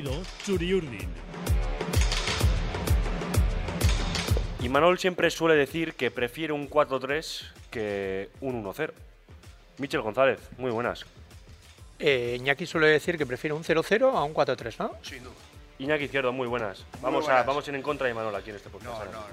latido Churiurdin. Y Manol siempre suele decir que prefiere un 4-3 que un 1-0. Michel González, muy buenas. Eh, Iñaki suele decir que prefiere un 0-0 a un 4-3, ¿no? Sin duda. Iñaki Izquierdo, muy buenas. Vamos, A, buenas. vamos a ir en contra de Manol aquí en este No, podcast. no, no, que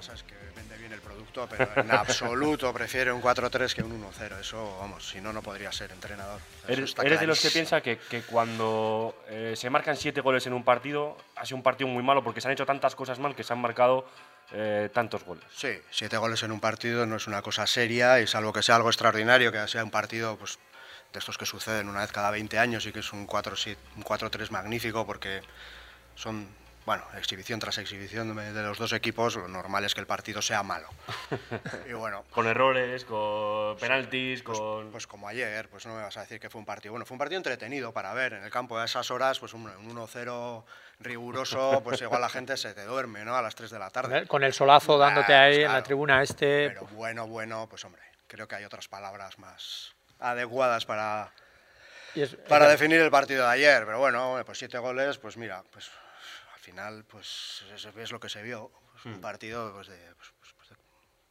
pasa es que vende bien el producto, pero en absoluto prefiere un 4-3 que un 1-0. Eso, vamos, si no, no podría ser entrenador. Eres, eres de los que piensa que, que cuando eh, se marcan siete goles en un partido, ha sido un partido muy malo porque se han hecho tantas cosas mal que se han marcado eh, tantos goles. Sí, siete goles en un partido no es una cosa seria y salvo que sea algo extraordinario, que sea un partido pues, de estos que suceden una vez cada 20 años y que es un 4-3 un 4-3 magnífico porque son, bueno, exhibición tras exhibición de los dos equipos, lo normal es que el partido sea malo. Y bueno, Con errores, con penaltis, con... Pues como ayer, pues no me vas a decir que fue un partido. Bueno, fue un partido entretenido para ver en el campo a esas horas, pues un, un 1-0 riguroso, pues igual la gente se te duerme, ¿no? A las 3 de la tarde. Con el solazo Ah, dándote pues ahí en la tribuna este. Pero bueno, bueno, pues hombre, creo que hay otras palabras más adecuadas para, y es- para es- definir el partido de ayer. Pero bueno, pues siete goles, pues mira, pues al final, pues es, es lo que se vio. Pues, Un partido pues de, pues, pues, pues de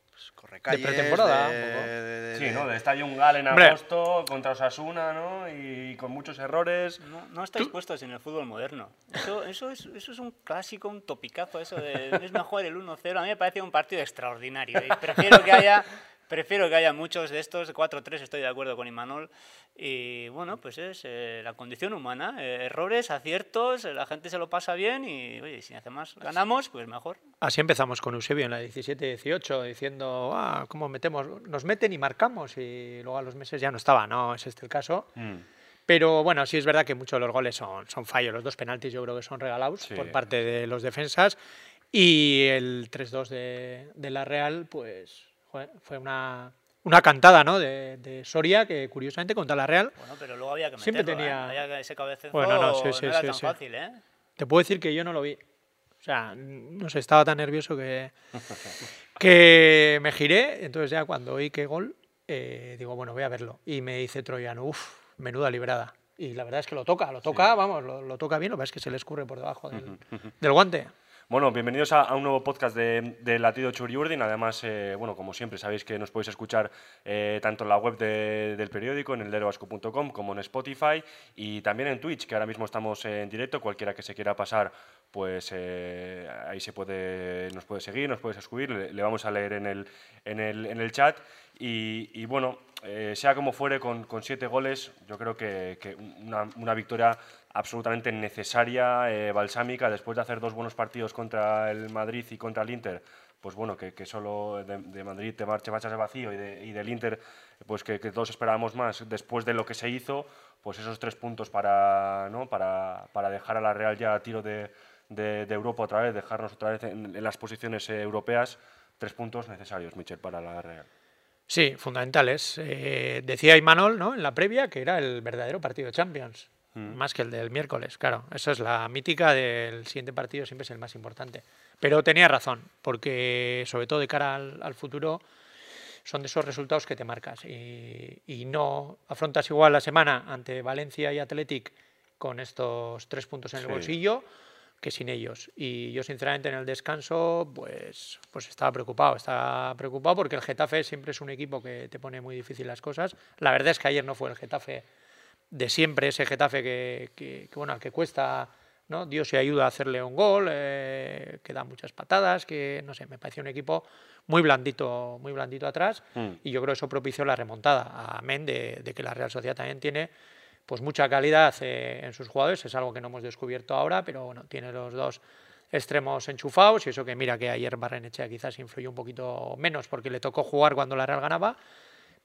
pues, correcalles, pretemporada, de- un poco. de- de- Sí, de- ¿no? De Estadio Ungal en Hombre. agosto contra Osasuna, ¿no? Y con muchos errores. No, no estáis puestos en el fútbol moderno. Eso, eso, es, eso es un clásico, un topicazo, eso de es mejor el 1-0. A mí me parece un partido extraordinario. Y prefiero que haya, prefiero que haya muchos de estos, 4-3, estoy de acuerdo con Imanol. Y bueno, pues es eh, la condición humana. eh, errores, aciertos, eh, la gente se lo pasa bien y oye, si además ganamos, pues mejor. Así empezamos con Eusebio en la 17-18, diciendo, ah, ¿cómo metemos? Nos meten y marcamos, y luego a los meses ya no estaba, no es este el caso. Mm. Pero bueno, sí es verdad que muchos de los goles son, son fallos. Los dos penaltis yo creo que son regalados Sí. por parte de los defensas. Y el 3-2 de, de la Real, pues joder, fue una, una cantada ¿no? de, de Soria, que curiosamente contra la Real. Bueno, pero luego había que Siempre meterlo, ¿eh? tenía- Había que- ese cabezazo Bueno, no, sí, sí, no era sí, tan fácil, ¿eh? Te puedo decir que yo no lo vi. O sea, no sé, estaba tan nervioso que, que me giré. Entonces ya cuando oí que gol, eh, digo, bueno, voy a verlo. Y me dice Troyano, uff, menuda librada. Y la verdad es que lo toca, lo toca, vamos, lo, lo toca bien, lo que es que se le escurre por debajo del, del guante. Bueno, bienvenidos a, un nuevo podcast de, de Latido Churiurdin. Además, eh, bueno, como siempre, sabéis que nos podéis escuchar eh, tanto en la web de- del periódico, en el leroasco.com, como en Spotify y también en Twitch, que ahora mismo estamos en directo. Cualquiera que se quiera pasar, pues eh, ahí se puede, nos puede seguir, nos puedes escribir, le, vamos a leer en el, en el, en el chat. Y, y bueno, eh, sea como fuere, con, con siete goles, yo creo que, que una, una victoria absolutamente necesaria, eh, balsámica, después de hacer dos buenos partidos contra el Madrid y contra el Inter, pues bueno, que, solo de, Madrid te marche marchas de vacío y, de- y del Inter, pues que, que todos esperábamos más después de lo que se hizo, pues esos tres puntos para, ¿no? para, para dejar a la Real ya a tiro de, de- Europa otra vez, dejarnos otra vez en, en las posiciones eh, europeas, tres puntos necesarios, Michel, para la Real. Sí, fundamentales. Eh, decía Imanol ¿no? en la previa que era el verdadero partido de Champions, más que el del miércoles. Claro, eso es la mítica del siguiente partido, siempre es el más importante. Pero tenía razón, porque sobre todo de cara al, al futuro son de esos resultados que te marcas y, y no afrontas igual la semana ante Valencia y Athletic con estos tres puntos en el Sí. bolsillo que sin ellos. Y yo, sinceramente, en el descanso, pues, pues estaba preocupado. Estaba preocupado porque el Getafe siempre es un equipo que te pone muy difícil las cosas. La verdad es que ayer no fue el Getafe de siempre, ese Getafe que, que, que, bueno, al que cuesta, ¿no? Dios y ayuda a hacerle un gol, eh, que da muchas patadas, que, no sé, me pareció un equipo muy blandito, muy blandito atrás. Mm. Y yo creo que eso propició la remontada. Amén de, de que la Real Sociedad también tiene pues mucha calidad eh, en sus jugadores, es algo que no hemos descubierto ahora, pero bueno, tiene los dos extremos enchufados y eso que mira que ayer Barrenechea quizás influyó un poquito menos porque le tocó jugar cuando la Real ganaba,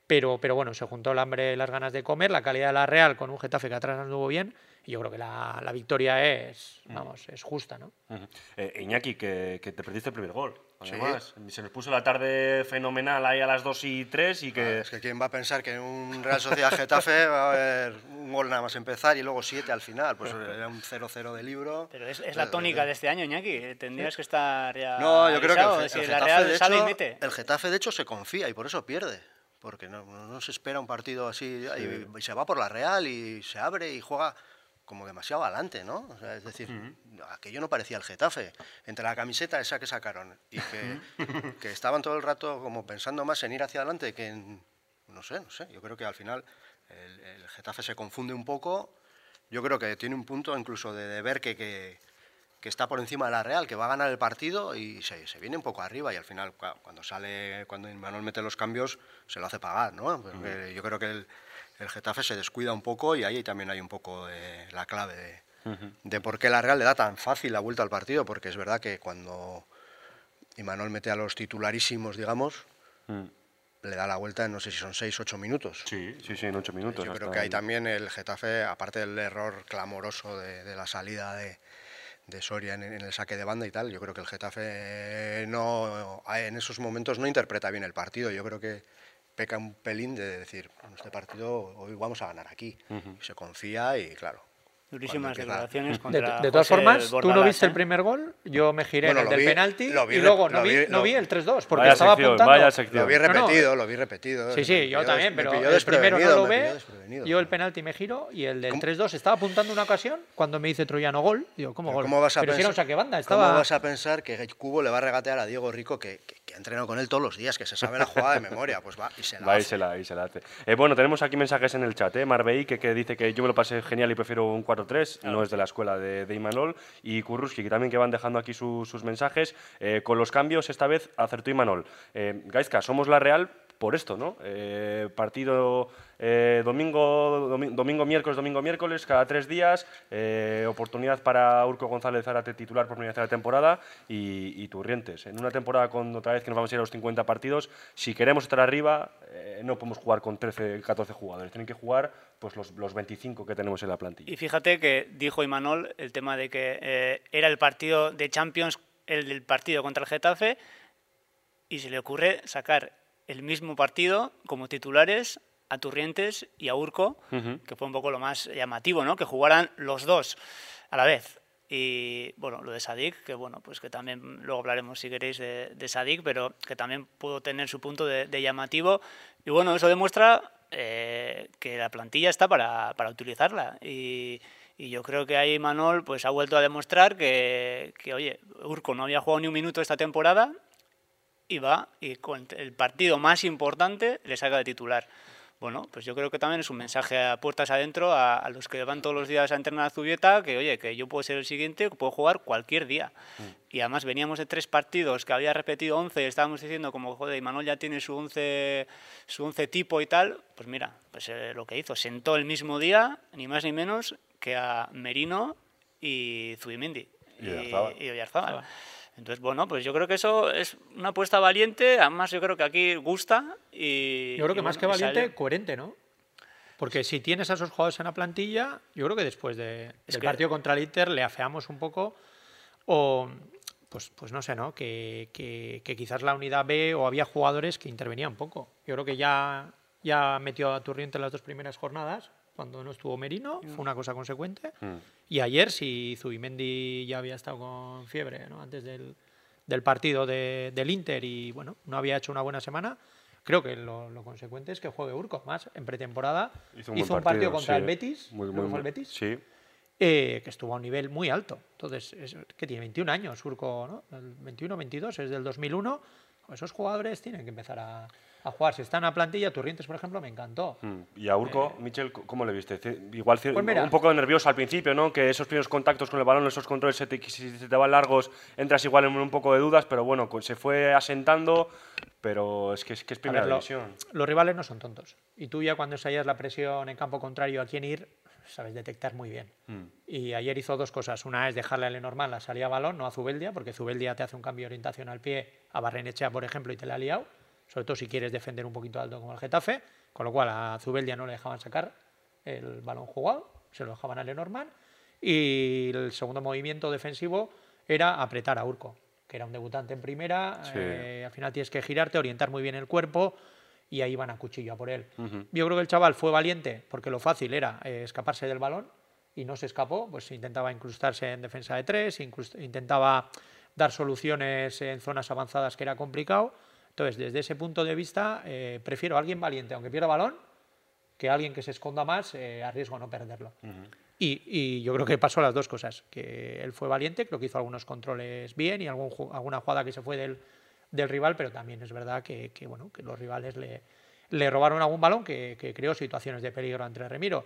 pero, pero bueno, se juntó el hambre y las ganas de comer, la calidad de la Real con un Getafe que atrás anduvo bien y yo creo que la, la victoria es, vamos, es justa, ¿no? Ujú. Eh, Iñaki, que, que te perdiste el primer gol. Sí. Además, se nos puso la tarde fenomenal ahí a las 2 y 3 y que... Es que quién va a pensar que en un Real Sociedad Getafe va a haber un gol nada más empezar y luego siete al final. Pues era un 0-0 de libro. Pero es, es la tónica de este año, Iñaki. Tendrías que estar ya. No, yo creo que el, si el la Getafe, Real de sale y hecho, mete. el Getafe, de hecho, se confía y por eso pierde. Porque no, no- no se espera un partido así y, y se va por la Real y se abre y juega como demasiado adelante, ¿no? O sea, es decir, aquello no parecía el Getafe. Entre la camiseta esa que sacaron y que, que estaban todo el rato como pensando más en ir hacia adelante que en... No sé, no sé. Yo creo que al final el, el Getafe se confunde un poco. Yo creo que tiene un punto incluso de, de ver que, que, que está por encima de la Real, que va a ganar el partido y se, se viene un poco arriba y al final cua- cuando sale, cuando Manuel mete los cambios, se lo hace pagar, ¿no? Porque Yo creo que el, el Getafe se descuida un poco y ahí también hay un poco de la clave de, de por qué la Real le da tan fácil la vuelta al partido, porque es verdad que cuando Imanol mete a los titularísimos, digamos, Mm. le da la vuelta en no sé si son 6 8 minutos. Sí, sí, sí, en ocho minutos. Yo creo que ahí también el Getafe, aparte del error clamoroso de, de la salida de, de Soria en, en el saque de banda y tal, yo creo que el Getafe no, en esos momentos no interpreta bien el partido. Yo creo que peca un pelín de decir, "Bueno, este partido hoy vamos a ganar aquí. Se confía y claro. Durísimas declaraciones De, contra de todas José formas, tú no viste ¿eh? el primer gol, yo me giré Bueno, en el del vi- penalti vi y luego no vi, vi- no vi el 3-2 porque Vaya estaba sección, apuntando. Lo vi No, no, repetido, lo vi repetido. Sí, sí, yo también, pero el primero no lo ve. Yo el penalti me giro y el del ¿Cómo? 3-2 estaba apuntando una ocasión cuando me dice Troyano gol. Digo, ¿cómo Pero gol? ¿Cómo vas a pero si era un pensar- saque banda, ¿Cómo vas a pensar que Cubo le va a regatear a Diego Rico, que, que- que ha entrenado con él todos los días, que se sabe la jugada de memoria? Pues va y se la Va y hace. se la, y se la hace. Eh, bueno, tenemos aquí mensajes en el chat. ¿eh? Marbei, que, que dice que yo me lo pasé genial y prefiero un 4-3, no es de la escuela de, de Imanol. Y Kurruski, que también que van dejando aquí su- sus mensajes. Eh, con los cambios, esta vez acertó Imanol. Eh, Gaizka, somos la Real por esto, ¿no? Eh, partido eh, domingo, domi- domingo, miércoles, domingo, miércoles, cada tres días. eh, oportunidad para Urco González Zárate titular por primera vez de la temporada y, y Turrientes. En una temporada con otra vez que nos vamos a ir a los 50 partidos, si queremos estar arriba, no podemos jugar con 13, 14 jugadores. Tienen que jugar pues, los, los 25 que tenemos en la plantilla. Y fíjate que dijo Imanol el tema de que era el partido de Champions, el del partido contra el Getafe, y se le ocurre sacar el mismo partido como titulares a Turrientes y a Urco, que fue un poco lo más llamativo, ¿no? Que jugaran los dos a la vez. Y bueno, lo de Sadik, que bueno, pues que también luego hablaremos si queréis de, de Sadik, pero que también pudo tener su punto de, de llamativo. Y bueno, eso demuestra eh, que la plantilla está para, para utilizarla. Y, y yo creo que ahí Manol pues ha vuelto a demostrar que, que, oye, Urco no había jugado ni un minuto esta temporada y va y con el partido más importante le saca de titular. Bueno, pues yo creo que también es un mensaje a puertas adentro a, a los que van todos los días a entrenar a Zubieta, que oye, que yo puedo ser el siguiente, que puedo jugar cualquier día. Y además veníamos de tres partidos que había repetido 11 y estábamos diciendo como, joder, Manuel ya tiene su 11, su 11 tipo y tal. Pues mira, pues eh, lo que hizo, sentó el mismo día, ni más ni menos, que a Merino y Zubimendi. Y Oyarzábal. y Oyarzábal. Entonces, bueno, pues yo creo que eso es una apuesta valiente. Además, yo creo que aquí gusta. Y, Yo creo que más bueno, que sale. valiente, coherente, ¿no? Porque si tienes a esos jugadores en la plantilla, yo creo que después de, Es del que- partido contra el Inter le afeamos un poco o pues, pues no sé, ¿no? Que, que- que quizás la unidad B o había jugadores que intervenían poco. Yo creo que ya, ya metió a Turriente en las dos primeras jornadas, cuando no estuvo Merino, fue una cosa consecuente. Mm. Y ayer, si Zubimendi ya había estado con fiebre ¿no? antes del, del partido de- del Inter y bueno, no había hecho una buena semana, creo que lo, lo consecuente es que juegue Urco. Más en pretemporada hizo un, buen partido, contra sí. el Betis, Muy- muy- fue el Betis, Sí. eh, que estuvo a un nivel muy alto. Entonces, es, que tiene 21 años Urco, ¿no? El 21, 22, es del 2001. Esos jugadores tienen que empezar a, a jugar. Si están a plantilla, Turrientes, por ejemplo, me encantó. Mm. Y a Urco, Michel, ¿cómo le viste? Igual Eh, Pues mira. un poco nervioso al principio, ¿no? Que esos primeros contactos con el balón, esos controles, se te- si te van largos, entras igual en un poco de dudas, pero bueno, se fue asentando, pero es que es, que es primera ver, lo- los rivales no son tontos. Y tú ya cuando ensayas la presión en campo contrario a quién ir, sabes detectar muy bien. Mm. Y ayer hizo dos cosas. Una es dejarle a Lenormand la salida a balón, no a Zubeldia, porque Zubeldia te hace un cambio de orientación al pie a Barrenechea, por ejemplo, y te la ha liado. Sobre todo si quieres defender un poquito alto como el Getafe. Con lo cual a Zubeldia no le dejaban sacar el balón jugado, se lo dejaban a Lenormand. Y el segundo movimiento defensivo era apretar a Urco, que era un debutante en primera. Sí. eh, al final tienes que girarte, orientar muy bien el cuerpo y ahí van a cuchillo a por él. Ujú. Yo creo que el chaval fue valiente porque lo fácil era eh, escaparse del balón y no se escapó, pues intentaba incrustarse en defensa de tres, intentaba dar soluciones en zonas avanzadas que era complicado. Entonces, desde ese punto de vista, eh, prefiero a alguien valiente, aunque pierda balón, que a alguien que se esconda más, eh, a riesgo no perderlo. Y, y yo creo que pasó las dos cosas, que él fue valiente, creo que hizo algunos controles bien y algún, alguna jugada que se fue del, del rival, pero también es verdad que, que, bueno, que los rivales le, le robaron algún balón que, que creó situaciones de peligro ante Remiro.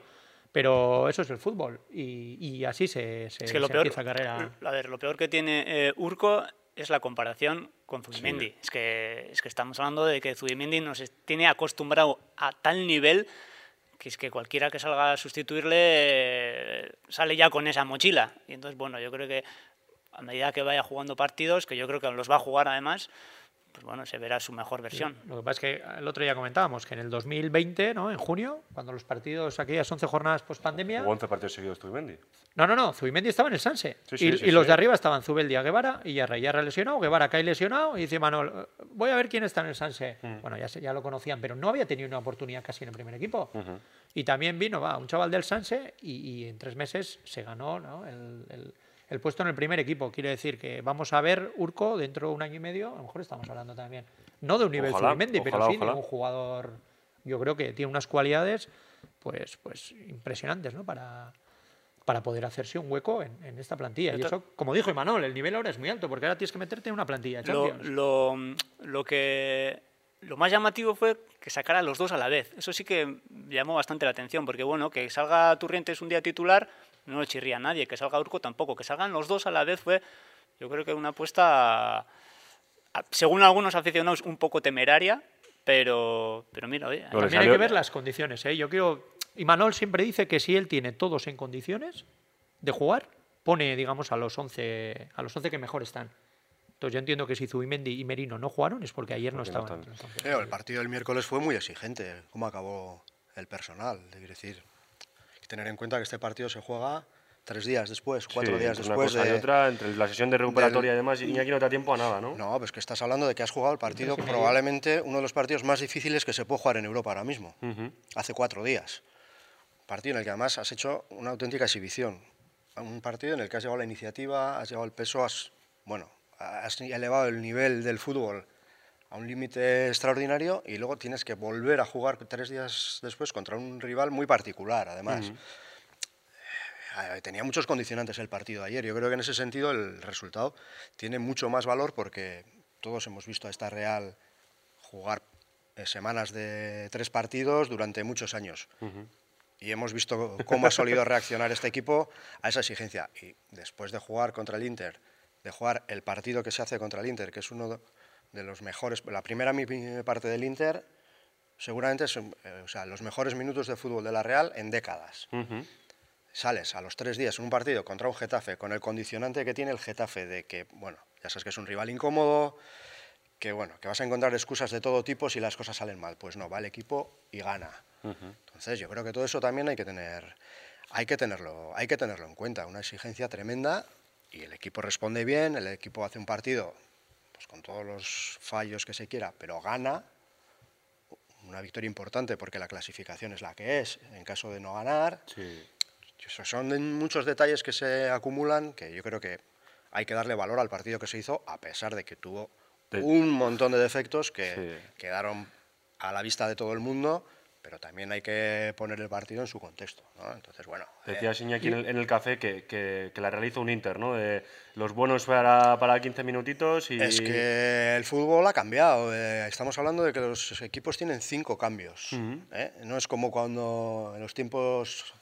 Pero eso es el fútbol y, y así se, se, Es que lo se peor, empieza carrera. a ver, lo peor que tiene eh, Urco es la comparación con Zubimendi. Es, que, es que estamos hablando de que Zubimendi nos tiene acostumbrado a tal nivel que es que cualquiera que salga a sustituirle eh, sale ya con esa mochila. Y entonces, bueno, yo creo que a medida que vaya jugando partidos, que yo creo que los va a jugar además, pues bueno, se verá su mejor versión. Lo que pasa es que el otro día comentábamos que en el 2020, ¿no? en junio, cuando los partidos, aquellas 11 jornadas post pandemia, Jugó 11 partidos seguidos Zubimendi. No, no, no. Zubimendi estaba en el Sanse. Sí, sí, y, sí, y los sí. de arriba estaban Zubeldia, Guevara y Yarra. Yarra lesionado, Guevara cae lesionado. Y dice Manuel, "Eh, voy a ver quién está en el Sanse. Mm. Bueno, ya, se- ya lo conocían, pero no había tenido una oportunidad casi en el primer equipo. Y también vino va, un chaval del Sanse y, y en tres meses se ganó ¿no? el, el- el puesto en el primer equipo. Quiere decir que vamos a ver Urco dentro de un año y medio. A lo mejor estamos hablando también, no de un nivel Zubimendi, pero sí ojalá. de un jugador, yo creo que tiene unas cualidades pues, pues impresionantes ¿no? para, para poder hacerse un hueco en, en esta plantilla. Y eso, como dijo Imanol, el nivel ahora es muy alto, porque ahora tienes que meterte en una plantilla de Lo, Champions. lo, lo que lo más llamativo fue que sacara a los dos a la vez. Eso sí que llamó bastante la atención, porque bueno, que salga Turrientes un día titular, no le chirría a nadie, que salga Urco tampoco, que salgan los dos a la vez fue, yo creo que una apuesta, a- según algunos aficionados, un poco temeraria, pero, pero mira, oye, le También hay que ver las condiciones. ¿eh? Yo quiero. Imanol siempre dice que si él tiene todos en condiciones de jugar, pone, digamos, a los 11, a los 11 que mejor están. Entonces yo entiendo que si Zubimendi y Merino no jugaron es porque ayer no Porque no estaban. Pero el partido del miércoles fue muy exigente. ¿Cómo acabó el personal? Es decir, tener en cuenta que este partido se juega tres días después, cuatro Sí, días entre después una cosa de... y otra, entre la sesión de recuperatoria y demás, Iñaki no te da tiempo a nada, ¿no? No, pues que estás hablando de que has jugado el partido y medio. probablemente uno de los partidos más difíciles que se puede jugar en Europa ahora mismo. Ujú. Hace cuatro días. Partido en el que además has hecho una auténtica exhibición. Un partido en el que has llevado la iniciativa, has llevado el peso, has, bueno, has elevado el nivel del fútbol a un límite extraordinario y luego tienes que volver a jugar tres días después contra un rival muy particular, además. Eh, Tenía muchos condicionantes el partido de ayer. Yo creo que en ese sentido el resultado tiene mucho más valor porque todos hemos visto a esta Real jugar eh, semanas de tres partidos durante muchos años. Y hemos visto cómo ha solido reaccionar este equipo a esa exigencia. Y después de jugar contra el Inter, de jugar el partido que se hace contra el Inter, que es uno de los mejores, la primera parte del Inter, seguramente son eh, o sea, los mejores minutos de fútbol de la Real en décadas. Ujú. Sales a los tres días en un partido contra un Getafe, con el condicionante que tiene el Getafe de que, bueno, ya sabes que es un rival incómodo, que bueno, que vas a encontrar excusas de todo tipo si las cosas salen mal. Pues no, va el equipo y gana. Entonces yo creo que todo eso también hay que tener, hay que tenerlo, hay que tenerlo en cuenta. Una exigencia tremenda y el equipo responde bien, el equipo hace un partido pues con todos los fallos que se quiera, pero gana. Una victoria importante porque la clasificación es la que es. En caso de no ganar, Sí. son muchos detalles que se acumulan que yo creo que hay que darle valor al partido que se hizo, a pesar de que tuvo un montón de defectos que Sí. quedaron a la vista de todo el mundo, pero también hay que poner el partido en su contexto. ¿no? Entonces, bueno, eh, Decías Iñaki en el, en el café que, que- que la realiza un Inter, ¿no? De los buenos para, para 15 minutitos y... es que el fútbol ha cambiado. eh, estamos hablando de que los equipos tienen cinco cambios. ¿eh? No es como cuando en los tiempos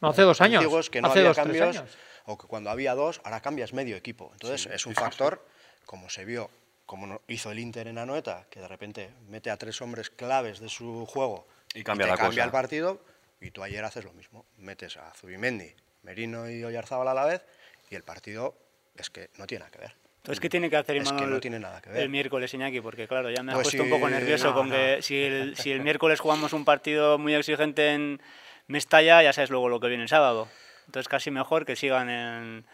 No, hace dos años. antiguos que no hace había dos, cambios, años. o que cuando había dos, ahora cambias medio equipo. Entonces es un factor, como se vio, como hizo el Inter en Anoeta, que de repente mete a tres hombres claves de su juego Y cambia te la cambia cosa. el partido, y tú ayer haces lo mismo. Metes a Zubimendi, Merino y Oyarzábal a la vez, y el partido es que no tiene nada que ver. Entonces, ¿qué tiene que hacer Es que Imanol no tiene nada que ver. el miércoles, Iñaki? Porque, claro, ya me ha Pues puesto un poco nervioso no, con no. que si el, si el miércoles jugamos un partido muy exigente en Mestalla, ya sabes luego lo que viene el sábado. Entonces, casi mejor que sigan en,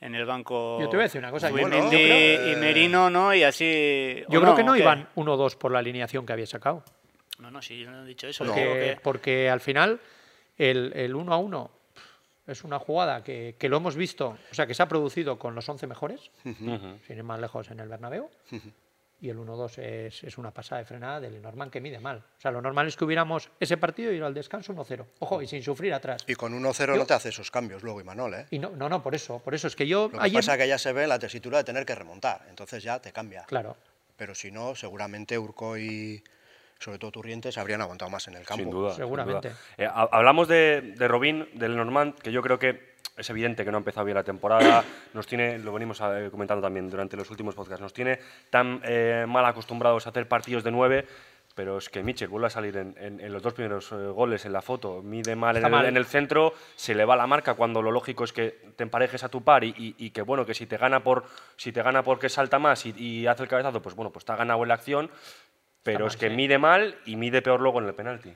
en el banco Yo te voy a decir una cosa, creo- y Merino, ¿no? Y así... Yo ¿o creo que no iban 1-2 por la alineación que había sacado. No, no, sí, yo no he dicho eso. Porque, que- porque al final el, el 1 a 1 es una jugada que, que lo hemos visto, o sea, que se ha producido con los 11 mejores, Ujú. sin ir más lejos en el Bernabéu, y el 1-2 es, es, una pasada de frenada del Lenormand que mide mal. O sea, lo normal es que hubiéramos ese partido y ir al descanso 1-0. Ojo, y sin sufrir atrás. Y con 1-0 no te hace esos cambios luego, Imanol, ¿eh? Y no, no, no, por eso. Por eso es que yo... Lo que pasa es que ya se ve la tesitura de tener que remontar. Entonces ya te cambia. Claro. Pero si no, seguramente Urco y sobre todo Turrientes habrían aguantado más en el campo. Sin duda. Seguramente. Sin duda. Eh, hablamos de, de Robín, del Normand, que yo creo que es evidente que no ha empezado bien la temporada, nos tiene, lo venimos eh, comentando también durante los últimos podcasts, nos tiene tan eh, mal acostumbrados a hacer partidos de nueve, pero es que Mitchell vuelve a salir en, en, en los dos primeros eh, goles en la foto, mide mal en el, mal en el, centro, se le va la marca cuando lo lógico es que te emparejes a tu par y, y, y que bueno, que si te gana por si te gana porque salta más y, y hace el cabezazo, pues bueno, pues te ha ganado en la acción, pero es que mide mal y mide peor luego en el penalti.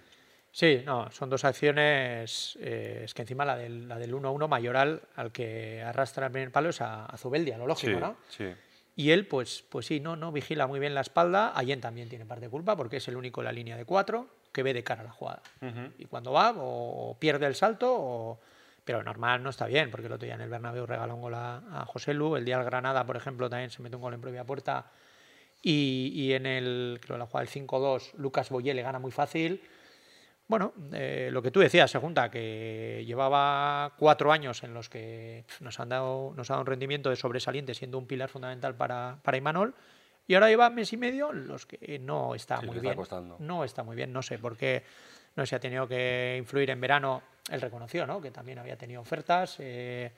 Sí, no, son dos acciones. eh, es que encima la del, la del 1-1 mayoral al que arrastra el primer palo es a, a Zubeldia, lo lógico, Sí, ¿no? sí. Y él, pues, pues sí, no, no vigila muy bien la espalda. Allen también tiene parte de culpa porque es el único en la línea de cuatro que ve de cara a la jugada. Ujú. Y cuando va, o pierde el salto, o... pero normal no está bien, porque el otro día en el Bernabéu regaló un gol a, a José Lu. El día del Granada, por ejemplo, también se mete un gol en propia puerta. Y, y en el, creo, la jugada del 5-2, Lucas Boyé le gana muy fácil. Bueno, eh, lo que tú decías, se junta que llevaba cuatro años en los que nos han dado, nos ha dado un rendimiento de sobresaliente, siendo un pilar fundamental para, para Imanol, y ahora lleva mes y medio en los que no está Sí, muy está bien. costando. No está muy bien, no sé por qué no se ha tenido que influir en verano. Él reconoció ¿no? que también había tenido ofertas eh,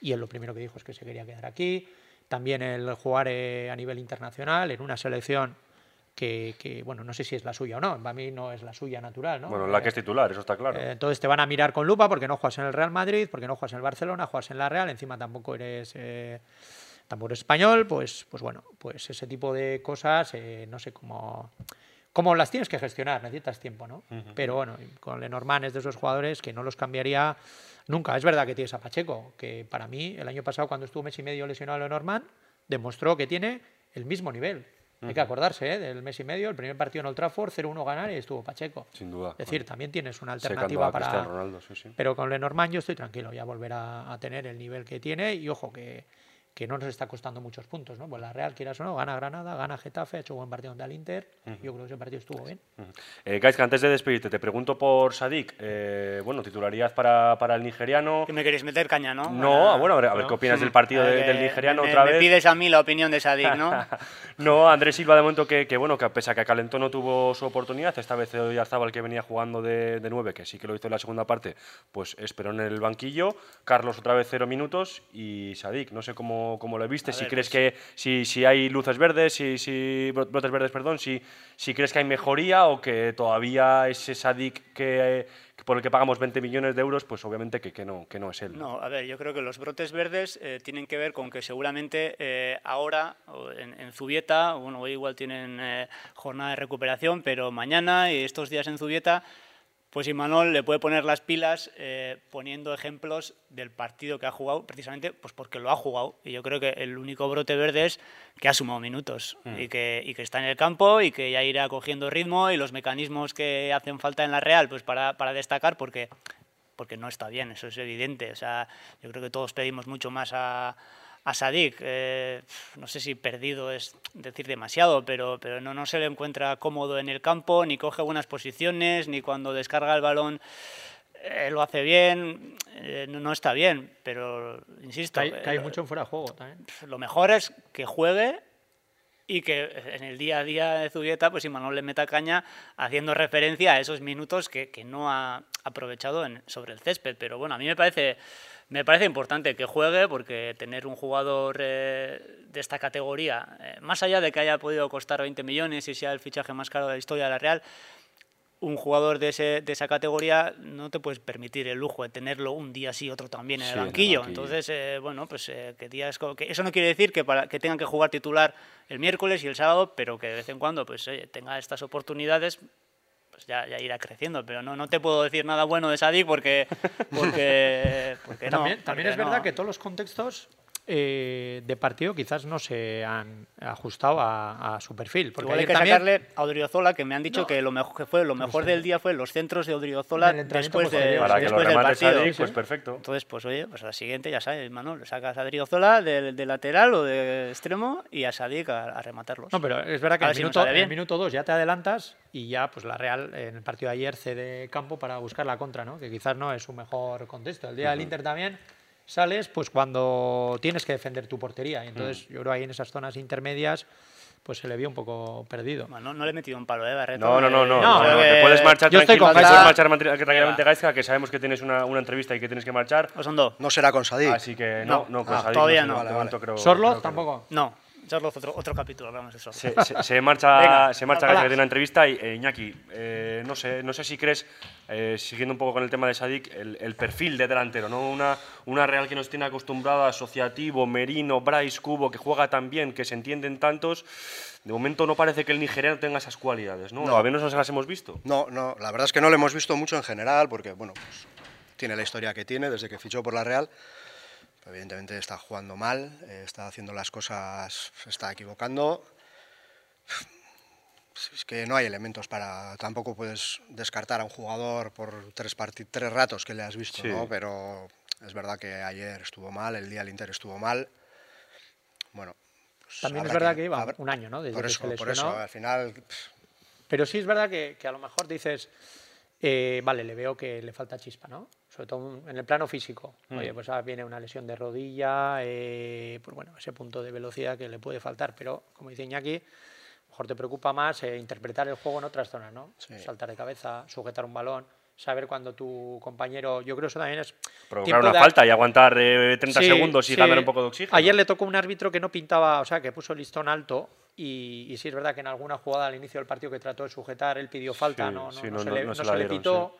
y él lo primero que dijo es que se quería quedar aquí. También el jugar eh, a nivel internacional en una selección que, que, bueno, no sé si es la suya o no, para mí no es la suya natural, ¿no? Bueno, la que Eh, es titular, eso está claro. eh, entonces te van a mirar con lupa porque no juegas en el Real Madrid, porque no juegas en el Barcelona, juegas en la Real, encima tampoco eres, eh, tampoco eres español, pues, pues bueno, pues ese tipo de cosas, eh, no sé cómo, cómo las tienes que gestionar, necesitas tiempo, ¿no? Pero bueno, con Lenormand es de esos jugadores que no los cambiaría nunca. Es verdad que tienes a Pacheco, que para mí el año pasado cuando estuvo mes y medio lesionado Lenormand, demostró que tiene el mismo nivel. Hay que acordarse ¿eh? del mes y medio, el primer partido en Old Trafford, 0-1 ganar y estuvo Pacheco. Sin duda. Es decir, también tienes una alternativa a para. Ronaldo, sí, sí. Pero con Lenormand yo estoy tranquilo, ya volverá a tener el nivel que tiene y ojo que, que no nos está costando muchos puntos, ¿no? Pues la Real, quieras o no, gana Granada, gana Getafe, ha hecho buen partido ante el Inter. Yo creo que ese partido estuvo bien. Eh, Gaizka, antes de despedirte, te pregunto por Sadik. Eh, bueno, titularidad para, para el nigeriano. Que me queréis meter caña, ¿no? No, bueno, a ver, a ver ¿no? qué opinas del partido de- del nigeriano me, otra me vez. pides a mí la opinión de Sadik, ¿no? no, Andrés Silva de momento que, que, bueno, que pese a que calentó no tuvo su oportunidad, esta vez el que venía jugando de, de 9, que sí que lo hizo en la segunda parte, pues esperó en el banquillo. Carlos otra vez cero minutos y Sadik, no sé cómo, cómo lo viste, A si ver, crees pues- que si, si hay luces verdes, si, si bro- brotes verdes, perdón, si, si crees que hay mejoría o que todavía ese Sadik que, que por el que pagamos 20 millones de euros, pues obviamente que, que no, que no es él. No, a ver, yo creo que los brotes verdes eh, tienen que ver con que seguramente eh, ahora en, en Zubieta, bueno, hoy igual tienen eh, jornada de recuperación, pero mañana y estos días en Zubieta, pues Imanol le puede poner las pilas eh, poniendo ejemplos del partido que ha jugado, precisamente pues porque lo ha jugado. Y yo creo que el único brote verde es que ha sumado minutos y, que, y que está en el campo y que ya irá cogiendo ritmo y los mecanismos que hacen falta en la Real pues para, para destacar, porque porque no está bien, eso es evidente. O sea, yo creo que todos pedimos mucho más a, a Sadik. Eh, no sé si perdido es decir demasiado, pero, pero no, no se le encuentra cómodo en el campo, ni coge buenas posiciones, ni cuando descarga el balón eh, lo hace bien. Eh, no, no está bien, pero insisto. Cae, cae mucho en fuera de juego también. lo mejor es que juegue y que en el día a día de Zubieta, pues Imanol le meta caña haciendo referencia a esos minutos que, que no ha aprovechado sobre el césped. Pero bueno, a mí me parece, me parece importante que juegue porque tener un jugador eh, de esta categoría, eh, más allá de que haya podido costar 20 millones y sea el fichaje más caro de la historia de la Real, un jugador de, ese, de esa categoría no te puedes permitir el lujo de tenerlo un día sí, otro también en Sí, el en el banquillo. Entonces, eh, bueno, pues eh, que días que eso no quiere decir que, para, que tengan que jugar titular el miércoles y el sábado, pero que de vez en cuando pues oye, tenga estas oportunidades, pues ya, ya irá creciendo. Pero no, no te puedo decir nada bueno de Sadik porque, porque, porque no, también también porque es verdad no. que todos los contextos eh, de partido quizás no se han ajustado a, a su perfil. Porque Igual hay que también- sacarle a Odriozola, que me han dicho No. que lo mejor que fue lo mejor del día fue los centros de Odriozola después, de, posterior, Para que lo después del partido. Pues perfecto. Entonces, pues oye, pues a la siguiente ya sabes, Manuel, sacas a Odriozola de, de lateral o de extremo y a Sadik a, a rematarlos. No, pero es verdad que en si minuto, el minuto 2 ya te adelantas y ya pues la Real en el partido de ayer cede campo para buscar la contra, ¿no? que quizás no es su mejor contexto. El día del Inter también sales pues cuando tienes que defender tu portería y entonces yo creo ahí en esas zonas intermedias pues se le vio un poco perdido. Bueno, no le he metido un palo, ¿eh, Barreto? No, no, no, no. No, no, no, te puedes marchar yo estoy con puedes marchar tranquilamente. Gaisca, que sabemos que tienes una, una entrevista y que tienes que marchar. Osondo. No será con Sadik. Así que no, no, No, con ah, Sadik todavía no. Vale, vale. creo- creo no. tampoco. No, Otro, otro capítulo, hablamos de eso. Se, se- se marcha, Venga, se marcha una entrevista y eh, Iñaki, eh, no sé, no sé si crees, eh, siguiendo un poco con el tema de Sadik, el, el perfil de delantero, ¿no? Una, una Real que nos tiene acostumbrado a Asociativo, Merino, Bryce, Cubo, que juega tan bien, que se entienden tantos. De momento no parece que el nigeriano tenga esas cualidades, ¿no? No. A ver, no las hemos visto. No, no, la verdad es que no lo hemos visto mucho en general, porque bueno, pues, tiene la historia que tiene desde que fichó por la Real. Evidentemente está jugando mal, eh, está haciendo las cosas, se está equivocando. Es que no hay elementos para. Tampoco puedes descartar a un jugador por tres, tres ratos que le has visto, Sí. ¿no? Pero es verdad que ayer estuvo mal, el día del Inter estuvo mal. Bueno. pues También es verdad que lleva habrá- un año, ¿no? Desde por que eso, se por eso, al final. pff, Pero sí es verdad que, que a lo mejor dices, eh, vale, le veo que le falta chispa, ¿no? Sobre todo en el plano físico. Oye, pues ahora viene una lesión de rodilla, eh, pues bueno, ese punto de velocidad que le puede faltar. Pero, como dice Iñaki, mejor te preocupa más eh, interpretar el juego en otras zonas, ¿no? Sí. Saltar de cabeza, sujetar un balón, saber cuando tu compañero... Yo creo que eso también es... Provocar una de- falta y aguantar eh, 30 Sí, segundos y sí. ganar un poco de oxígeno. Ayer le tocó un árbitro que no pintaba, o sea, que puso el listón alto. Y, y sí es verdad que en alguna jugada al inicio del partido que trató de sujetar, él pidió falta, no, no, sí, no no- se, le, se le pitó.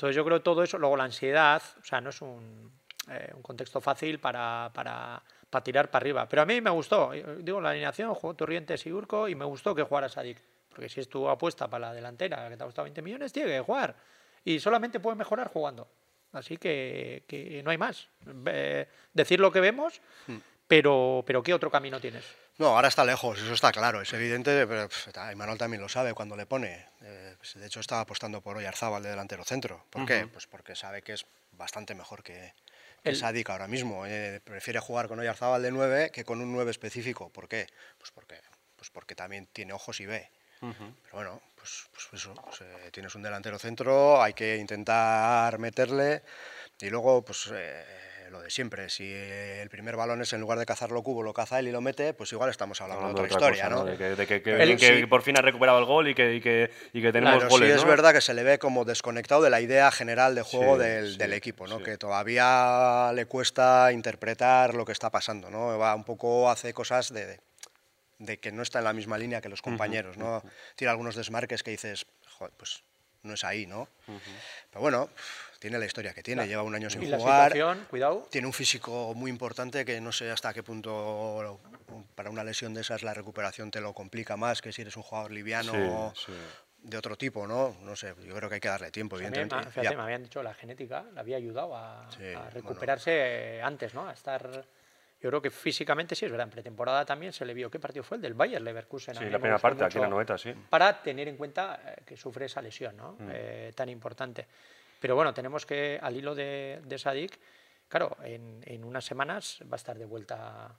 Entonces yo creo que todo eso, luego la ansiedad, o sea, no es un, eh, contexto fácil para, para, tirar para arriba. Pero a mí me gustó, eh, digo, la alineación, jugó Torrientes y Urco y me gustó que jugara Sadik. Porque si es tu apuesta para la delantera, que te ha costado 20 millones, tiene que jugar. Y solamente puede mejorar jugando. Así que, no hay más. Decir lo que vemos, pero, pero ¿qué otro camino tienes? No, ahora está lejos, eso está claro, es evidente, pero pff, también lo sabe cuando le pone. Eh, pues, de hecho, estaba apostando por Oyarzábal de delantero centro. ¿Por qué? Pues porque sabe que es bastante mejor que, que El- Sadik ahora mismo. eh, prefiere jugar con Oyarzábal de 9 que con un 9 específico. ¿Por qué? Pues porque, pues porque también tiene ojos y ve. Pero bueno, pues, pues eso, pues, eh, tienes un delantero centro, hay que intentar meterle y luego, pues eh, lo de siempre, si el primer balón es en lugar de cazarlo Cubo, lo caza él y lo mete, pues igual estamos hablando, Hablando de otra, historia, cosa, ¿no? De que, de que- que Pero bien que sí. por fin ha recuperado el gol y que, y que, y tenemos Pero goles, sí es ¿no? verdad que se le ve como desconectado de la idea general de juego Sí, del, equipo, ¿no? Que todavía le cuesta interpretar lo que está pasando, ¿no? Va un poco, hace cosas de, de- de que no está en la misma línea que los compañeros, ¿no? Tiene algunos desmarques que dices, "Joder, pues no es ahí, ¿no? Pero bueno, tiene la historia que tiene, lleva un año sin y la jugar. situación, cuidado, Tiene un físico muy importante que no sé hasta qué punto para una lesión de esas la recuperación te lo complica más que si eres un jugador liviano Sí, sí. de otro tipo, ¿no? No sé, yo creo que hay que darle tiempo, mí, evidentemente. ma- fíjate, me habían dicho la genética, le había ayudado a, Sí, a bueno. recuperarse eh, antes, ¿no? A estar. Yo creo que físicamente sí es verdad. En pretemporada también se le vio. ¿Qué partido fue? El del Bayern Leverkusen. a Sí, la me primera parte, aquí en la noveta, sí. Para tener en cuenta eh, que sufre esa lesión, ¿no? Mm. Eh, tan importante. Pero bueno, tenemos que, al hilo de, de Sadik, claro, en, en unas semanas va a estar de vuelta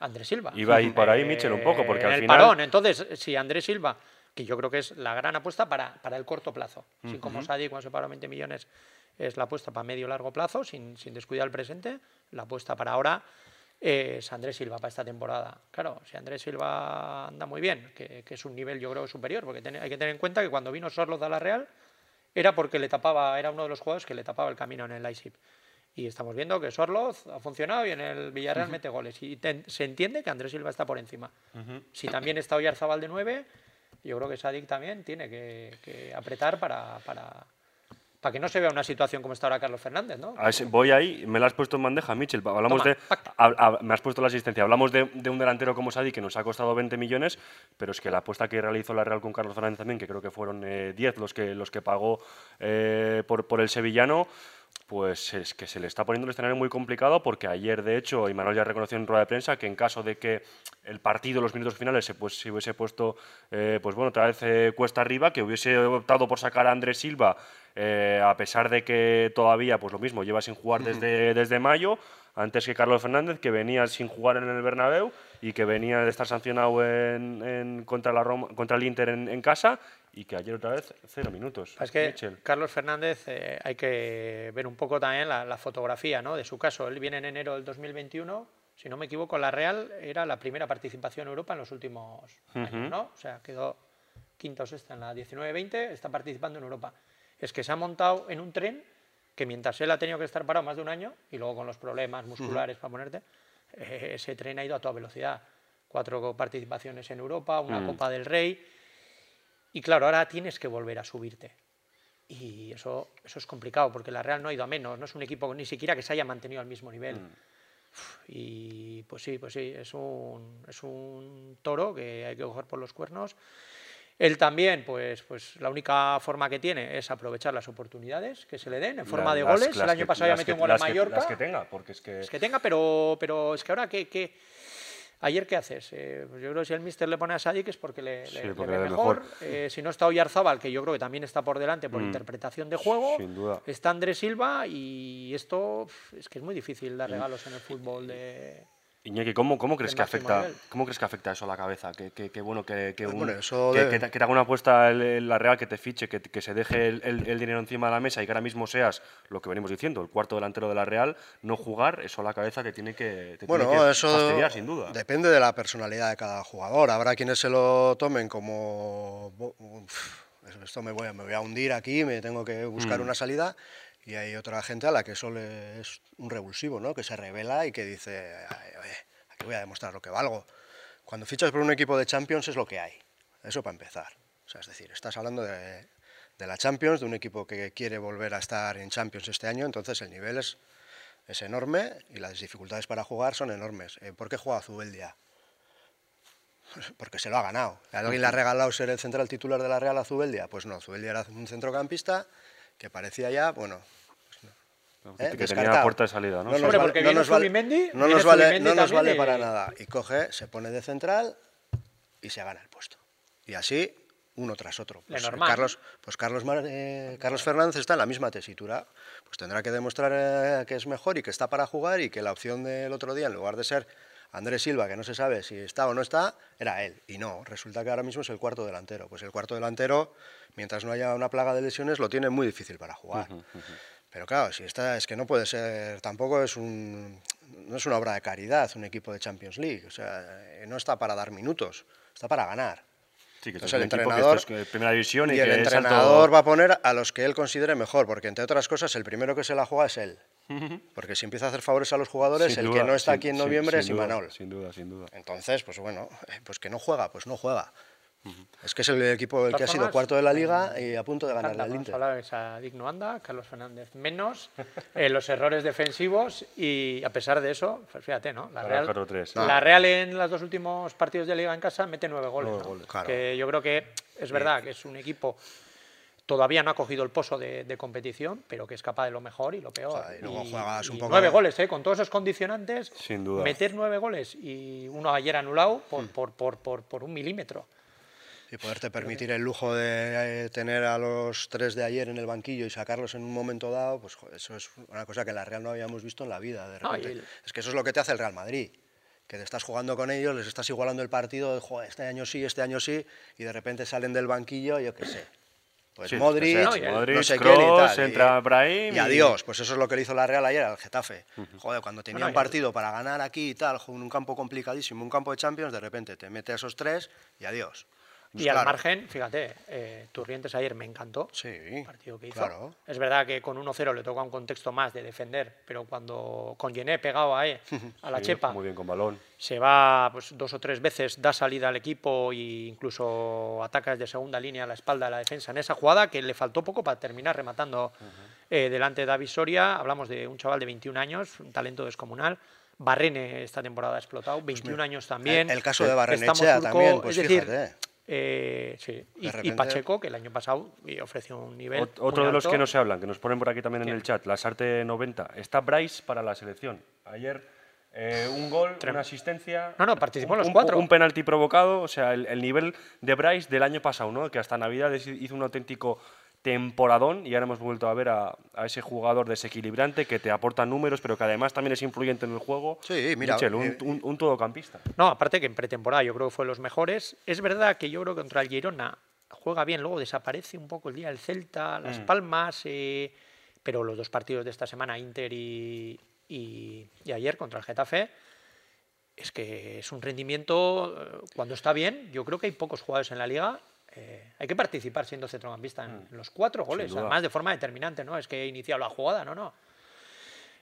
Andrés Silva. Iba a ir por ahí, Michel, un poco, porque en al el final- parón. Entonces, si Andrés Silva, que yo creo que es la gran apuesta para, para el corto plazo, así como Sadik cuando se paró 20 millones es la apuesta para medio largo plazo, sin, sin descuidar el presente, la apuesta para ahora es Andrés Silva para esta temporada. Claro, si Andrés Silva anda muy bien, que, que es un nivel yo creo superior, porque ten- hay que tener en cuenta que cuando vino Sorloz a la Real era porque le tapaba, era uno de los jugadores que le tapaba el camino en el Leipzig. Y estamos viendo que Sorloz ha funcionado y en el Villarreal mete goles. Y se entiende que Andrés Silva está por encima. Si también está Oyarzabal de 9, yo creo que Sadik también tiene que, que apretar para, para, para que no se vea una situación como está ahora Carlos Fernández, ¿no? A voy ahí, me la has puesto en bandeja, Michel. Hablamos Toma, de, me has puesto la asistencia. Hablamos de, de un delantero como Sadi que nos ha costado 20 millones, pero es que la apuesta que realizó la Real con Carlos Fernández también, que creo que fueron eh, 10 los que, los que pagó eh, por, por el sevillano, pues es que se le está poniendo el escenario muy complicado porque ayer, de hecho, Imanol ya reconoció en rueda de prensa que en caso de que el partido, los minutos finales, se, pues, se hubiese puesto, eh, pues bueno, otra vez eh, cuesta arriba, que hubiese optado por sacar a Andrés Silva, eh, a pesar de que todavía, pues lo mismo, lleva sin jugar desde, desde mayo, antes que Carlos Fernández, que venía sin jugar en el Bernabéu y que venía de estar sancionado en, en- contra, la Roma- contra el Inter en, en casa y que ayer otra vez cero minutos. Es que. Carlos Fernández eh, hay que ver un poco también la, la fotografía ¿no? de su caso. Él viene en enero del 2021, si no me equivoco, la Real era la primera participación en Europa en los últimos años, ¿no? O sea, quedó quinta o sexta en la 19-20, está participando en Europa. Es que se ha montado en un tren que mientras él ha tenido que estar parado más de un año, y luego con los problemas musculares para ponerte, eh, ese tren ha ido a toda velocidad. Cuatro participaciones en Europa, una Copa del Rey, y claro, ahora tienes que volver a subirte. Y eso, eso es complicado, porque la Real no ha ido a menos, no es un equipo ni siquiera que se haya mantenido al mismo nivel. Uf, Y pues sí, pues sí, es un, es un toro que hay que coger por los cuernos. Él también, pues, pues la única forma que tiene es aprovechar las oportunidades que se le den en forma La- de las- goles. El año que- pasado ya metió que- un gol en las que- Mallorca. Las que tenga, porque es que... Es que tenga, pero, pero es que ahora, ¿qué, qué? ayer qué haces? Eh, pues yo creo que si el míster le pone a Sadik es porque le, Sí, le- le porque ve le ve mejor. mejor. Eh, si no está Oyarzábal, que yo creo que también está por delante por interpretación de juego. sin duda. Está Andrés Silva y esto es que es muy difícil dar regalos en el fútbol de... Iñaki, ¿cómo, cómo crees que afecta, cómo crees que afecta eso a la cabeza? Que, que- que bueno, que, que, un- bueno, que, te, haga una apuesta el- el- la Real, que te fiche, que, que se deje el, el- dinero encima de la mesa y que ahora mismo seas lo que venimos diciendo, el cuarto delantero de la Real, no jugar, eso a la cabeza te tiene que, te Bueno, tiene eso fastidiar, sin duda. depende de la personalidad de cada jugador. Habrá quienes se lo tomen como "Bo- uf, esto me voy, a, me voy a hundir aquí, me tengo que buscar Mm. una salida. Y hay otra gente a la que eso le es un revulsivo, ¿no? Que se revela y que dice, "Ay, oye, aquí voy a demostrar lo que valgo. Cuando fichas por un equipo de Champions es lo que hay. Eso para empezar. O sea, es decir, estás hablando de, de la Champions, de un equipo que quiere volver a estar en Champions este año, entonces el nivel es, es enorme y las dificultades para jugar son enormes. Eh, ¿Por qué juega Zubeldia? Porque se lo ha ganado. ¿A ¿Alguien le ha regalado ser el central titular de la Real a Zubeldia? Pues no, Zubeldia era un centrocampista que parecía ya, bueno, que ¿eh? que tenía descartado. puerta de salida, ¿no? nos Hombre, vale- porque no viene nos vale- Zubimendi, no viene nos vale, Zubimendi no nos también vale y- para nada. Y coge, se pone de central y se gana el puesto. Y así, uno tras otro. Pues, eh, normal. Carlos, pues Carlos, Mar- eh, Carlos Fernández está en la misma tesitura. Pues tendrá que demostrar eh, que es mejor y que está para jugar y que la opción del otro día, en lugar de ser Andrés Silva, que no se sabe si está o no está, era él. Y no, resulta que ahora mismo es el cuarto delantero. Pues el cuarto delantero, mientras no haya una plaga de lesiones, lo tiene muy difícil para jugar. Pero claro, si está, es que no puede ser, tampoco es un, no es una obra de caridad un equipo de Champions League. O sea, eh, no está para dar minutos, está para ganar. Sí, que Entonces es el que entrenador, esto es, primera división y, y el entrenador va a poner a los que él considere mejor, porque entre otras cosas el primero que se la juega es él. Porque si empieza a hacer favores a los jugadores, Sin el duda, que no está sin- aquí en sin- noviembre es sin duda, Imanol. Sin duda, sin duda. Entonces, pues bueno, eh, pues que no juega, pues no juega. Es que es el equipo el que ha sido cuarto de la liga y a punto de ganarle Anda, al vamos a Inter. digno anda, Carlos Fernández menos, eh, los errores defensivos y a pesar de eso, pues fíjate, ¿no? La Real, 4-3. la Real en los dos últimos partidos de Liga en casa mete nueve goles. Nueve ¿no? goles. Claro. Que yo creo que es verdad que es un equipo todavía no ha cogido el pozo de, de competición, pero que es capaz de lo mejor y lo peor. O sea, y luego juegas un y poco- nueve goles, ¿eh? con todos esos condicionantes, Sin duda. meter nueve goles y uno ayer anulado por, por, por, por, por un milímetro. Y poderte permitir el lujo de eh, tener a los tres de ayer en el banquillo y sacarlos en un momento dado, pues joder, eso es una cosa que en la Real no habíamos visto en la vida. De No, y repente. el- Es que eso es lo que te hace el Real Madrid. Que te estás jugando con ellos, les estás igualando el partido, de, joder, este año sí, este año sí, y de repente salen del banquillo, yo qué sé. Pues Sí, Modric, sea, No, y el- Modric, no sé quién y tal. entra Brahim y adiós. Pues eso es lo que le hizo la Real ayer al Getafe. Joder, cuando tenía Bueno, un y partido para ganar aquí y tal, en un campo complicadísimo, un campo de Champions, de repente te mete a esos tres y adiós. Pues y al margen, fíjate, eh, Turrientes ayer me encantó. Sí, el partido que hizo. claro. Es verdad que con 1-0 le toca un contexto más de defender, pero cuando con Gené pegado a, a la Sí, chepa, Muy bien con balón. se va pues, dos o tres veces, da salida al equipo e incluso atacas de segunda línea a la espalda de la defensa en esa jugada que le faltó poco para terminar rematando eh, delante de David Soria. Hablamos de un chaval de 21 años, un talento descomunal. Barrene esta temporada ha explotado, 21 años también. Pues El, el caso de Estamos Barrenechea también, pues es decir, fíjate. Eh, sí. Y, Pacheco, que el año pasado ofreció un nivel. Ot- Otro muy de los que no se hablan, que nos ponen por aquí también en el chat, la Sarte 90. Está Bryce para la selección. Ayer eh, un gol, Trem- una asistencia. No, no, participó en un- los cuatro. Un penalti provocado, o sea, el, el nivel de Bryce del año pasado, ¿no? Que hasta Navidades hizo un auténtico temporadón y ahora hemos vuelto a ver a, a ese jugador desequilibrante que te aporta números, pero que además también es influyente en el juego. Sí, mira, Michel, un, eh, un- un todocampista. No, aparte que en pretemporada yo creo que fue los mejores. Es verdad que yo creo que contra el Girona juega bien, luego desaparece un poco el día del Celta, Las Mm. Palmas, eh, pero los dos partidos de esta semana, Inter y, y- y ayer contra el Getafe, es que es un rendimiento, eh, cuando está bien, yo creo que hay pocos jugadores en la liga. Eh, hay que participar siendo centrocampista en, en los cuatro goles, Mm. además de forma determinante, ¿no? Es que he iniciado la jugada, no, no.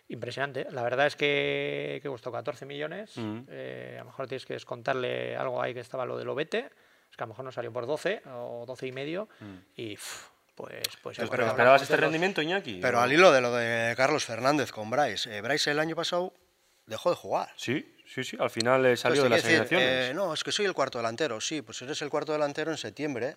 Impresionante. La verdad es que, que costó 14 millones. Mm. Eh, a lo mejor tienes que descontarle algo ahí que estaba lo del Obete. Es que a lo mejor no salió por 12 o 12 y medio. Y uf, pues, pues Pero que ¿Esperabas este rendimiento, Iñaki? Pero ¿O- al hilo de lo de Carlos Fernández con Bryce, eh, Bryce el año pasado dejó de jugar. Sí, sí, sí. Al final eh, salió de las Entonces, te quiere decir, eh, no, es que soy el cuarto delantero. Sí, pues eres el cuarto delantero en septiembre.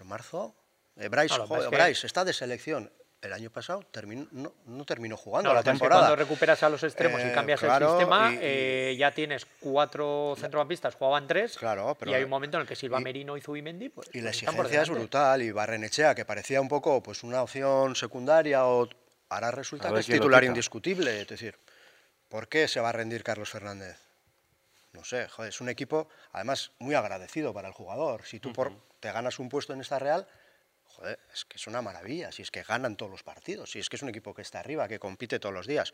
¿En marzo? Eh, Bryce, No, joder, que- está de selección. El año pasado terminó, no, no terminó jugando No, la temporada. cuando recuperas a los extremos y Eh, cambias claro, el sistema, y- y- eh, ya tienes cuatro centrocampistas, jugaban tres. Claro, pero- y hay un momento en el que Silva y- Merino y Zubimendi. Pues, Y la pues por exigencia es brutal. Y Barrenechea, que parecía un poco pues una opción secundaria, o ahora resulta A que es titular indiscutible. Es decir, ¿por qué se va a rendir Carlos Fernández? No sé, joder, es un equipo, además, muy agradecido para el jugador. Si tú por, te ganas un puesto en esta Real, joder, es que es una maravilla. Si es que ganan todos los partidos, si es que es un equipo que está arriba, que compite todos los días.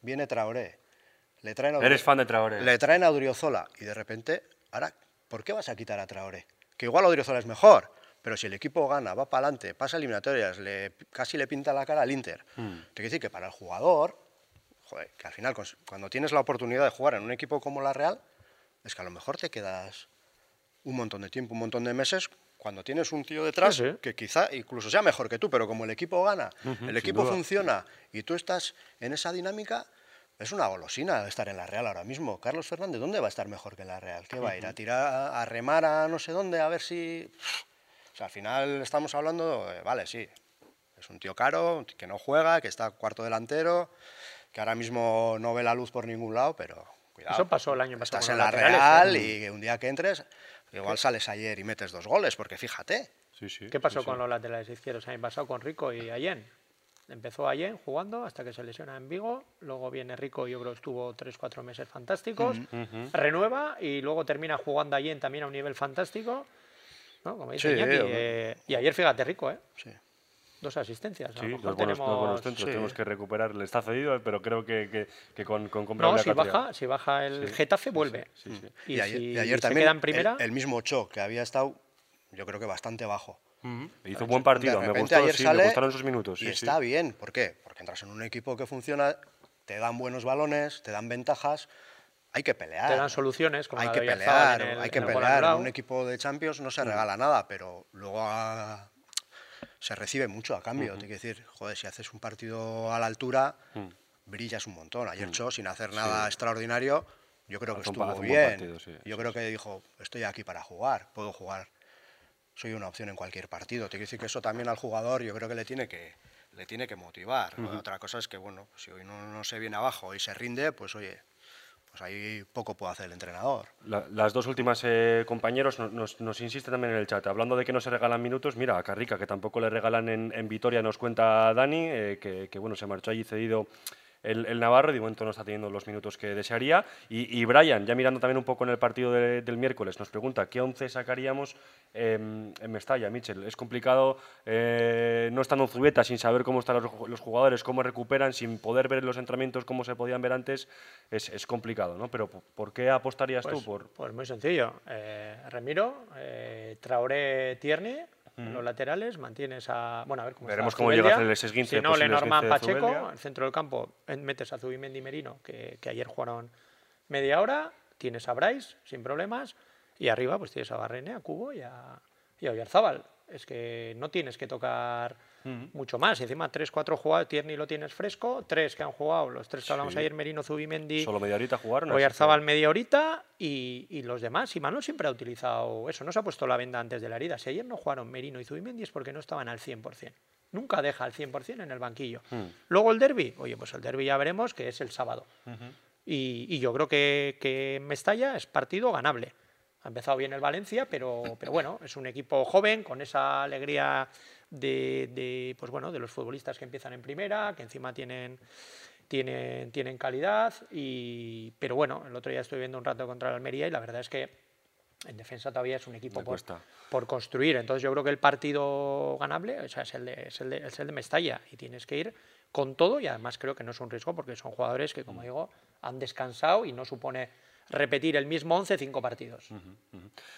Viene Traoré, le traen a Eres fan de Traoré. le traen a Odriozola y de repente, ahora, ¿por qué vas a quitar a Traoré? Que igual Odriozola es mejor, pero si el equipo gana, va para adelante, pasa eliminatorias, le, casi le pinta la cara al Inter. Mm. Te quiero decir que para el jugador, joder, que al final, cuando tienes la oportunidad de jugar en un equipo como la Real, es que a lo mejor te quedas un montón de tiempo, un montón de meses, cuando tienes un tío detrás Sí, sí. que quizá incluso sea mejor que tú, pero como el equipo gana, el equipo funciona y tú estás en esa dinámica, es una golosina estar en la Real ahora mismo. Carlos Fernández, ¿dónde va a estar mejor que en la Real? ¿Qué va a ir? ¿A tirar, a remar a no sé dónde? A ver si... O sea, al final estamos hablando, de, vale, sí, es un tío caro, que no juega, que está cuarto delantero, que ahora mismo no ve la luz por ningún lado, pero cuidado. Eso pasó el año pasado Estás en la Real ¿eh? y un día que entres, igual sales ayer y metes dos goles, porque fíjate. Sí, sí, ¿Qué pasó sí, con sí. los laterales izquierdos? El año pasado con Rico y Allen. Empezó Allen jugando hasta que se lesiona en Vigo. Luego viene Rico, yo creo que estuvo 3-4 meses fantásticos. Ujú. Renueva y luego termina jugando Allen también a un nivel fantástico. ¿no? Como dice Sí, Iñaki, eh, y ayer, fíjate, Rico, ¿eh? Dos asistencias. Sí, lo dos buenos, dos buenos tenemos... centros. sí. Tenemos que recuperar. Le está cedido, pero creo que, que, que con, con No, comparable si baja, si baja el Sí, Getafe, vuelve. sí, sí. Y, ayer, si y ayer se también queda en el- primera, el, mismo Cho, que había estado, yo creo que bastante bajo. Ujú. Hizo buen partido. Me, gustó, ayer sí, sale me gustaron sus minutos. Y sí, sí. está bien, ¿por qué? Porque entras en un equipo que funciona, te dan buenos balones, te dan ventajas, hay que pelear. te dan soluciones. Como hay la que pelear, el- hay que en el gol pelear. En un equipo de Champions no Mm. se regala nada, pero luego a- se recibe mucho a cambio. Te quiero decir, joder, si haces un partido a la altura, Mm. brillas un montón. Ayer Cho, sin hacer nada extraordinario, yo creo que estuvo bien. partido, sí, yo sí, creo que dijo, estoy aquí para jugar, puedo jugar. Soy una opción en cualquier partido. Te quiero decir que eso también al jugador yo creo que le tiene que, le tiene que motivar. Otra cosa es que, bueno, si hoy no, no se viene abajo y se rinde, pues oye, pues ahí poco puede hacer el entrenador. La- las dos últimas eh, compañeros nos, nos, también en el chat. Hablando de que no se regalan minutos, mira, a Carrica, que tampoco le regalan en, en Vitoria, nos cuenta Dani, eh, que, que, bueno, se marchó allí cedido el, el Navarro de momento no está teniendo los minutos que desearía. Y, y Brian, ya mirando también un poco en el partido de- del miércoles, nos pregunta qué once sacaríamos em, en Mestalla, Michel. Es complicado eh, no estando en Zubieta, sin saber cómo están los, los jugadores, cómo recuperan, sin poder ver los entrenamientos cómo se podían ver antes, es, es complicado, ¿no? Pero ¿por- ¿por qué apostarías Pues, tú? Por, pues muy sencillo. Eh, Remiro, eh, Traoré, Tierney, en los laterales, mantienes a... Bueno, a ver cómo Veremos cómo llega el esguince, Si no, Lenormand, Pacheco, Zubeldia. el centro del campo, en- metes a Zubimendi y Merino, que, que ayer jugaron media hora, tienes a Bryce, sin problemas, y arriba pues tienes a Barrene, a Cubo y a, y a Oyarzábal. es que no tienes que tocar mucho más. Encima, tres, cuatro jugadores, Tierney lo tienes fresco, tres que han jugado, los tres que hablamos Sí. ayer, Merino, Zubimendi, Solo media horita jugaron. así Oyarzabal que- media horita y, y los demás. Y Manuel siempre ha utilizado eso, no se ha puesto la venda antes de la herida. Si ayer no jugaron Merino y Zubimendi es porque no estaban al 100%. Nunca deja al 100% en el banquillo. Hmm. Luego el derby, oye, pues el derby ya veremos que es el sábado. y, y yo creo que, que Mestalla es partido ganable. Ha empezado bien el Valencia, pero, pero bueno, es un equipo joven con esa alegría de, de, pues bueno, de los futbolistas que empiezan en primera, que encima tienen, tienen, tienen calidad. Y, pero bueno, el otro día estoy viendo un rato contra el Almería y la verdad es que en defensa todavía es un equipo por, por construir. Entonces yo creo que el partido ganable o sea, es, el de, es, el de, es el de Mestalla y tienes que ir con todo y además creo que no es un riesgo porque son jugadores que, como digo, han descansado y no supone repetir el mismo 11 cinco partidos.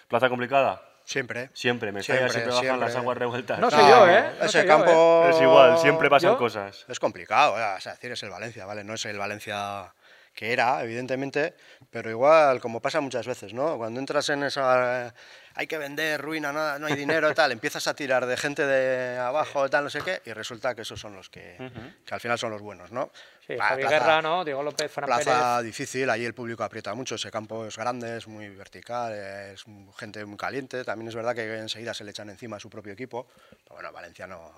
Plaza complicada. Siempre. Siempre, me siempre, Siempre, siempre bajan las siempre. aguas revueltas. No soy yo, ¿eh? No ese yo, campo Es igual, siempre pasan Yo- cosas. Es complicado, eh, o sea, decir, es el Valencia, ¿vale? No es el Valencia que era, evidentemente, pero igual, como pasa muchas veces, ¿no? Cuando entras en esa... eh, hay que vender, ruina, nada, no hay dinero, tal, empiezas a tirar de gente de abajo, tal, no sé qué, y resulta que esos son los que, que al final son los buenos, ¿no? Sí, Javi plaza- Guerra, ¿no? Diego López, Fran Plaza Pérez. difícil, ahí el público aprieta mucho, ese campo es grande, es muy vertical, es gente muy caliente, también es verdad que enseguida se le echan encima a su propio equipo, pero bueno, Valencia no,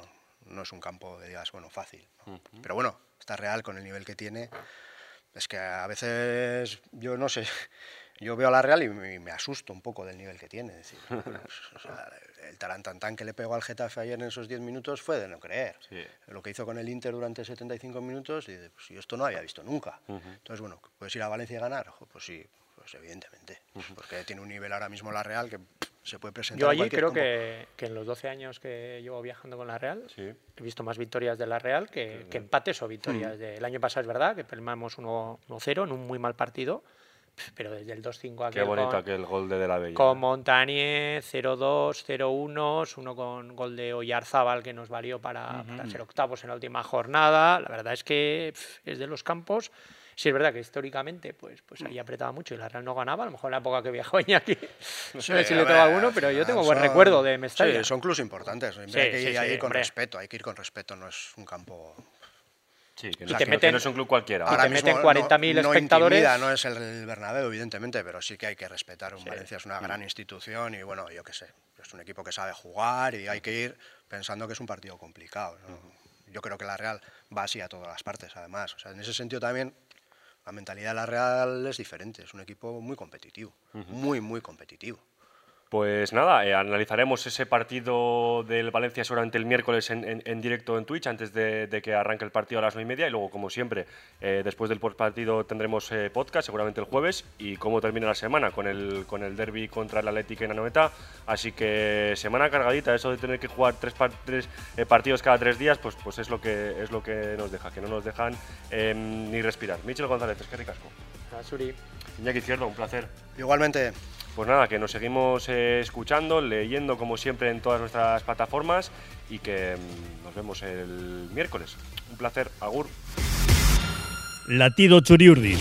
no es un campo, digas, bueno, fácil, ¿no? pero bueno, está real con el nivel que tiene, es que a veces yo no sé, yo veo a la Real y me, me asusto un poco del nivel que tiene, es decir, o sea, el tarantantán que le pegó al Getafe ayer en esos 10 minutos fue de no creer, Sí. lo que hizo con el Inter durante 75 minutos, y pues yo esto no había visto nunca. Entonces, bueno, ¿puedes ir a Valencia y ganar? Ojo, Pues sí, pues evidentemente. Porque tiene un nivel ahora mismo la Real que se puede presentar Yo allí creo que, que en los 12 años que llevo viajando con la Real, Sí. he visto más victorias de la Real que, que empates o Mm. victorias. del año pasado es verdad que perdimos 1 1-0 en un muy mal partido, pero desde el 2-5 Qué aquel bonito con, aquel gol de De La Bella. con Montanier 0-2, 0-1, uno con gol de Oyarzábal que nos valió para, para ser octavos en la última jornada. La verdad es que pf, es de los campos. Sí, es verdad que históricamente pues, pues ahí apretaba mucho y la Real no ganaba. A lo mejor en la época que viajó Iñaki, no sé si le ver, toca alguno, pero yo tengo buen son- recuerdo de Mestalla. Sí, son clubes importantes. Sí, hay que sí, ir ahí sí, con hombre. respeto, hay que ir con respeto, no es un campo... Sí, que, Y no, te que meten- no es un club cualquiera. te Ahora meten mismo 40.000 no, no espectadores. intimida, no es el Bernabéu, evidentemente, pero sí que hay que respetar. Un Valencia es una gran institución y bueno, yo qué sé, es un equipo que sabe jugar y hay que ir pensando que es un partido complicado. ¿no? Yo creo que la Real va así a todas las partes, además. O sea, en ese sentido también la mentalidad de la Real es diferente, es un equipo muy competitivo, muy, muy competitivo. Pues nada, eh, analizaremos ese partido del Valencia seguramente el miércoles en, en- en directo en Twitch antes de, de que arranque el partido a las 9 y media y luego, como siempre, eh, después del partido tendremos eh, podcast, seguramente el jueves, y cómo termina la semana con el, con el derby contra el Atlético en Anoeta. Así que semana cargadita, eso de tener que jugar tres, par- tres, eh, partidos cada tres días, pues, pues es, lo que, es lo que nos deja, que no nos dejan eh, ni respirar. Michel González, es que ricasco. Suri. Iñaki Izquierdo, un placer. Igualmente, Pues nada, que nos seguimos eh, escuchando, leyendo como siempre en todas nuestras plataformas y que mm, nos vemos el miércoles. Un placer, Agur. Latido Churiurdin.